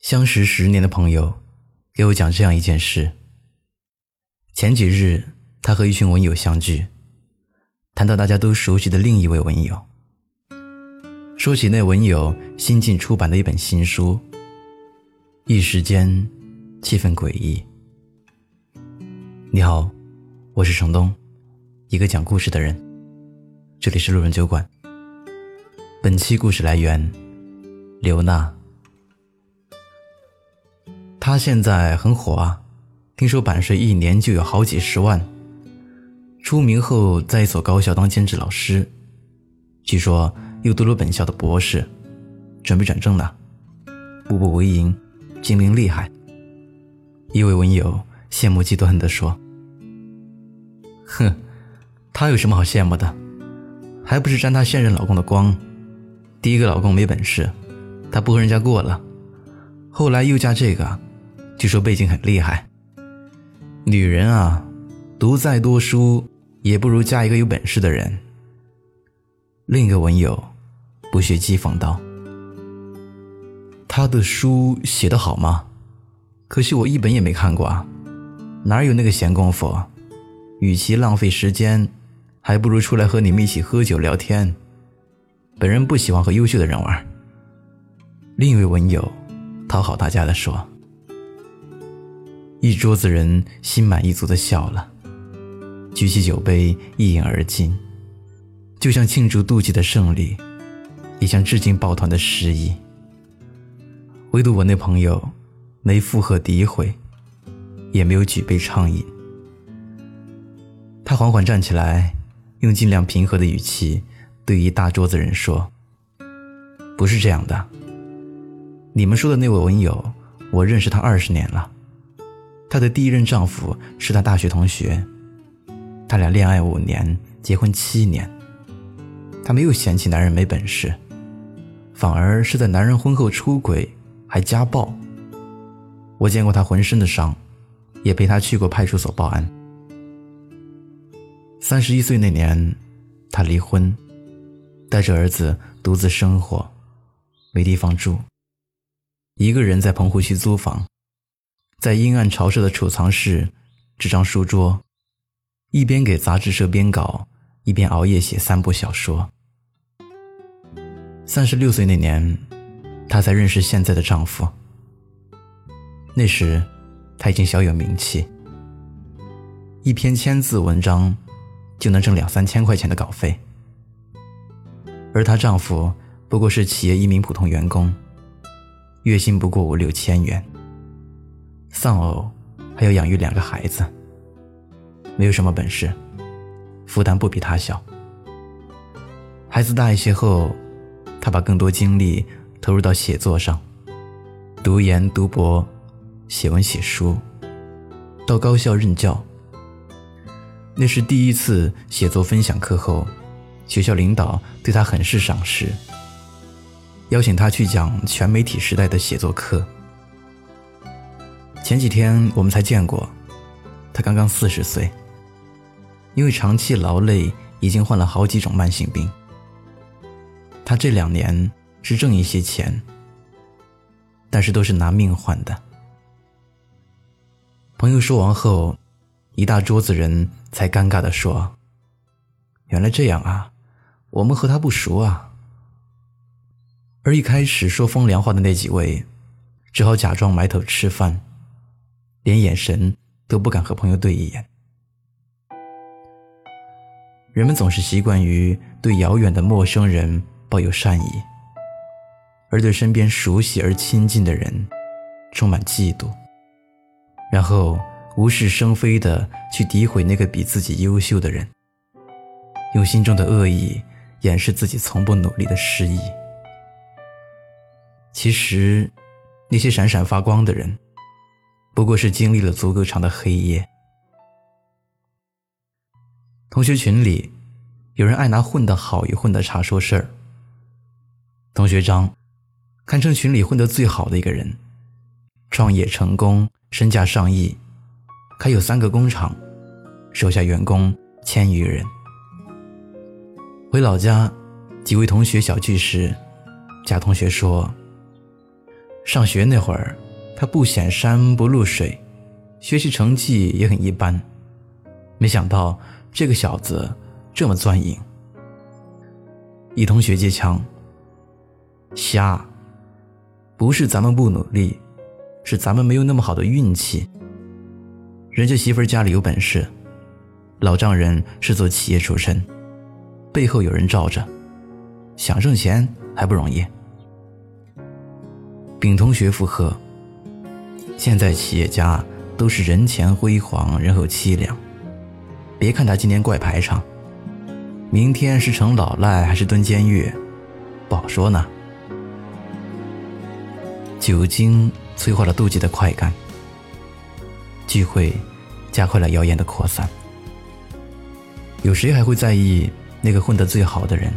相识十年的朋友给我讲这样一件事：前几日，他和一群文友相聚，谈到大家都熟悉的另一位文友，说起那文友新近出版的一本新书，一时间气氛诡异。你好，我是程东，一个讲故事的人，这里是路人酒馆。本期故事来源刘娜。他现在很火啊，听说版税一年就有好几十万。出名后，在一所高校当兼职老师，据说又读了本校的博士，准备转正呢，步步为营，精明厉害。一位文友羡慕嫉妒恨地说：“哼，他有什么好羡慕的？还不是沾他现任老公的光。第一个老公没本事，他不和人家过了，后来又嫁这个。”据说背景很厉害。女人啊，读再多书也不如嫁一个有本事的人。另一个文友不屑讥讽道：“他的书写得好吗？可惜我一本也没看过啊，哪有那个闲工夫？与其浪费时间，还不如出来和你们一起喝酒聊天。本人不喜欢和优秀的人玩。”另一位文友讨好大家的说。一桌子人心满意足的笑了，举起酒杯一饮而尽，就像庆祝妒忌的胜利，也像致敬抱团的失意。唯独我那朋友，没附和诋毁，也没有举杯畅饮。他缓缓站起来，用尽量平和的语气对一大桌子人说：“不是这样的，你们说的那位文友，我认识他二十年了。”她的第一任丈夫是她大学同学，他俩恋爱五年，结婚七年。她没有嫌弃男人没本事，反而是在男人婚后出轨还家暴。我见过她浑身的伤，也陪她去过派出所报案。三十一岁那年，她离婚，带着儿子独自生活，没地方住，一个人在棚户区租房。在阴暗潮湿的储藏室，这张书桌，一边给杂志社编稿，一边熬夜写三部小说。三十六岁那年，她才认识现在的丈夫。那时，她已经小有名气，一篇千字文章就能挣两三千块钱的稿费，而她丈夫不过是企业一名普通员工，月薪不过五六千元。丧偶，还要养育两个孩子，没有什么本事，负担不比他小。孩子大一些后，他把更多精力投入到写作上，读研读博，写文写书，到高校任教。那是第一次写作分享课后，学校领导对他很是赏识，邀请他去讲全媒体时代的写作课。前几天我们才见过，他刚刚四十岁，因为长期劳累，已经患了好几种慢性病。他这两年是挣一些钱，但是都是拿命换的。朋友说完后，一大桌子人才尴尬的说：“原来这样啊，我们和他不熟啊。”而一开始说风凉话的那几位，只好假装埋头吃饭。连眼神都不敢和朋友对一眼。人们总是习惯于对遥远的陌生人抱有善意，而对身边熟悉而亲近的人充满嫉妒，然后无事生非的去诋毁那个比自己优秀的人，用心中的恶意掩饰自己从不努力的失意。其实，那些闪闪发光的人。不过是经历了足够长的黑夜。同学群里，有人爱拿混得好与混得差说事儿。同学张，堪称群里混得最好的一个人，创业成功，身价上亿，开有三个工厂，手下员工千余人。回老家，几位同学小聚时，贾同学说：“上学那会儿，他不显山不露水，学习成绩也很一般。没想到这个小子这么钻营。一同学接枪，瞎，不是咱们不努力，是咱们没有那么好的运气。人家媳妇儿家里有本事，老丈人是做企业出身，背后有人罩着，想挣钱还不容易。丙同学附和：“现在企业家都是人前辉煌，人后凄凉。别看他今天怪排场，明天是成老赖还是蹲监狱，不好说呢。”酒精催化了妒忌的快感，聚会加快了谣言的扩散。有谁还会在意那个混得最好的人，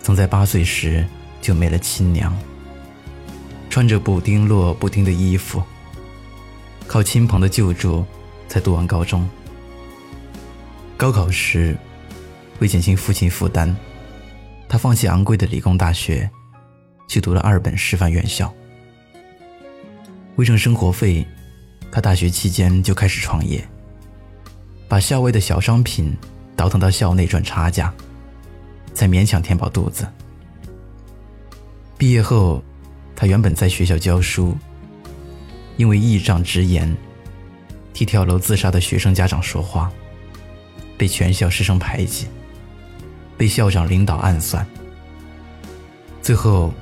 曾在八岁时就没了亲娘？穿着补丁摞补丁的衣服，靠亲朋的救助才读完高中。高考时，为减轻父亲负担，他放弃昂贵的理工大学，去读了二本师范院校。为挣生活费，他大学期间就开始创业，把校外的小商品倒腾到校内赚差价，才勉强填饱肚子。毕业后。他原本在学校教书，因为义仗直言，替跳楼自杀的学生家长说话，被全校师生排挤，被校长领导暗算，最后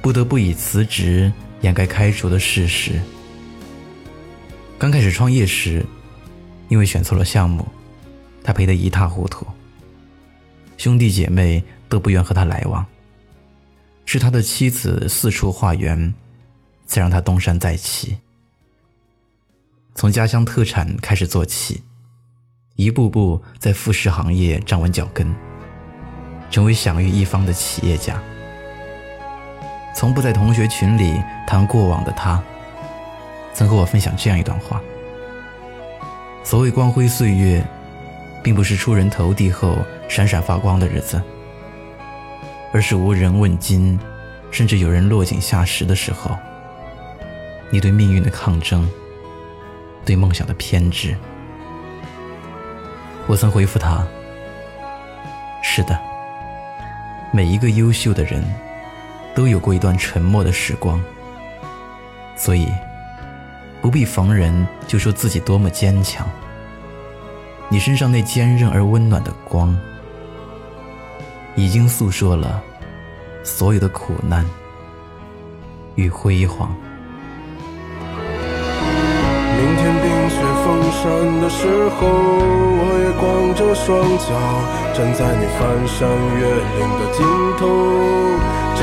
不得不以辞职掩盖开除的事实。刚开始创业时，因为选错了项目，他赔得一塌糊涂，兄弟姐妹都不愿和他来往。是他的妻子四处化缘，才让他东山再起。从家乡特产开始做起，一步步在副食行业站稳脚跟，成为享誉一方的企业家。从不在同学群里谈过往的他，曾和我分享这样一段话：所谓光辉岁月，并不是出人头地后闪闪发光的日子。而是无人问津，甚至有人落井下石的时候，你对命运的抗争，对梦想的偏执。我曾回复他：“是的，每一个优秀的人，都有过一段沉默的时光，所以不必逢人就说自己多么坚强。你身上那坚韧而温暖的光。”已经诉说了所有的苦难与辉煌。明天冰雪封山的时候，我也光着双脚站在你翻山越岭的尽头，正